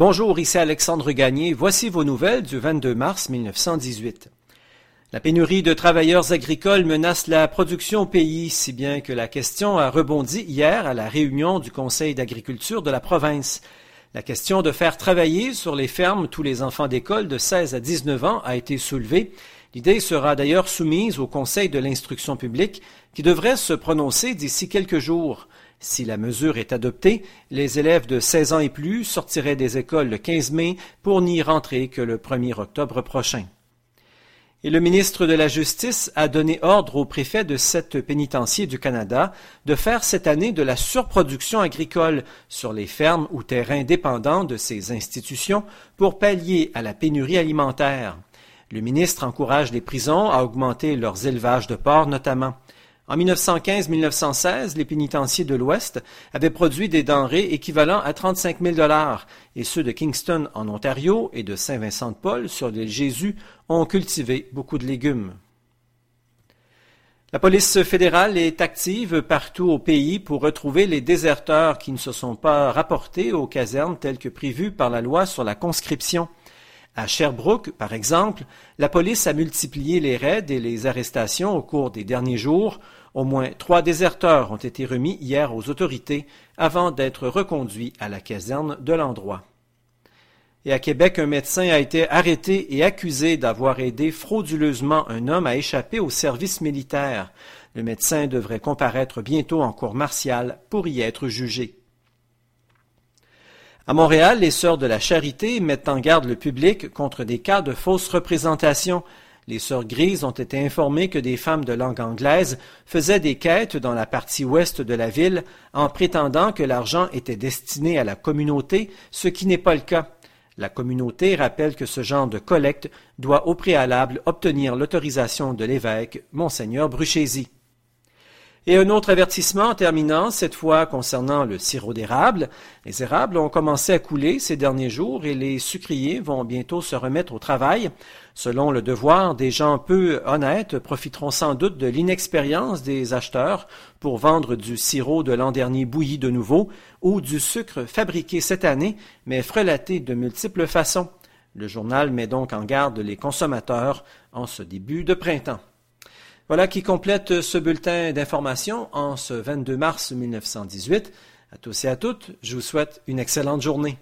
Bonjour, ici Alexandre Gagné. Voici vos nouvelles du 22 mars 1918. La pénurie de travailleurs agricoles menace la production au pays, si bien que la question a rebondi hier à la réunion du Conseil d'agriculture de la province. La question de faire travailler sur les fermes tous les enfants d'école de 16 à 19 ans a été soulevée. L'idée sera d'ailleurs soumise au Conseil de l'instruction publique qui devrait se prononcer d'ici quelques jours. Si la mesure est adoptée, les élèves de 16 ans et plus sortiraient des écoles le 15 mai pour n'y rentrer que le 1er octobre prochain. Et le ministre de la Justice a donné ordre au préfet de sept pénitenciers du Canada de faire cette année de la surproduction agricole sur les fermes ou terrains dépendants de ces institutions pour pallier à la pénurie alimentaire. Le ministre encourage les prisons à augmenter leurs élevages de porcs notamment. En 1915-1916, les pénitenciers de l'Ouest avaient produit des denrées équivalent à 35 000 dollars, et ceux de Kingston en Ontario et de Saint-Vincent-de-Paul sur l'île Jésus ont cultivé beaucoup de légumes. La police fédérale est active partout au pays pour retrouver les déserteurs qui ne se sont pas rapportés aux casernes telles que prévues par la loi sur la conscription. À Sherbrooke, par exemple, la police a multiplié les raids et les arrestations au cours des derniers jours. Au moins trois déserteurs ont été remis hier aux autorités avant d'être reconduits à la caserne de l'endroit. Et à Québec, un médecin a été arrêté et accusé d'avoir aidé frauduleusement un homme à échapper au service militaire. Le médecin devrait comparaître bientôt en cour martiale pour y être jugé. À Montréal, les Sœurs de la Charité mettent en garde le public contre des cas de fausses représentations. Les Sœurs Grises ont été informées que des femmes de langue anglaise faisaient des quêtes dans la partie ouest de la ville en prétendant que l'argent était destiné à la communauté, ce qui n'est pas le cas. La communauté rappelle que ce genre de collecte doit au préalable obtenir l'autorisation de l'évêque, Monseigneur Bruchési. Et un autre avertissement en terminant, cette fois concernant le sirop d'érable. Les érables ont commencé à couler ces derniers jours et les sucriers vont bientôt se remettre au travail. Selon le devoir, des gens peu honnêtes profiteront sans doute de l'inexpérience des acheteurs pour vendre du sirop de l'an dernier bouilli de nouveau ou du sucre fabriqué cette année mais frelaté de multiples façons. Le journal met donc en garde les consommateurs en ce début de printemps. Voilà qui complète ce bulletin d'information en ce 22 mars 1918. À tous et à toutes, je vous souhaite une excellente journée.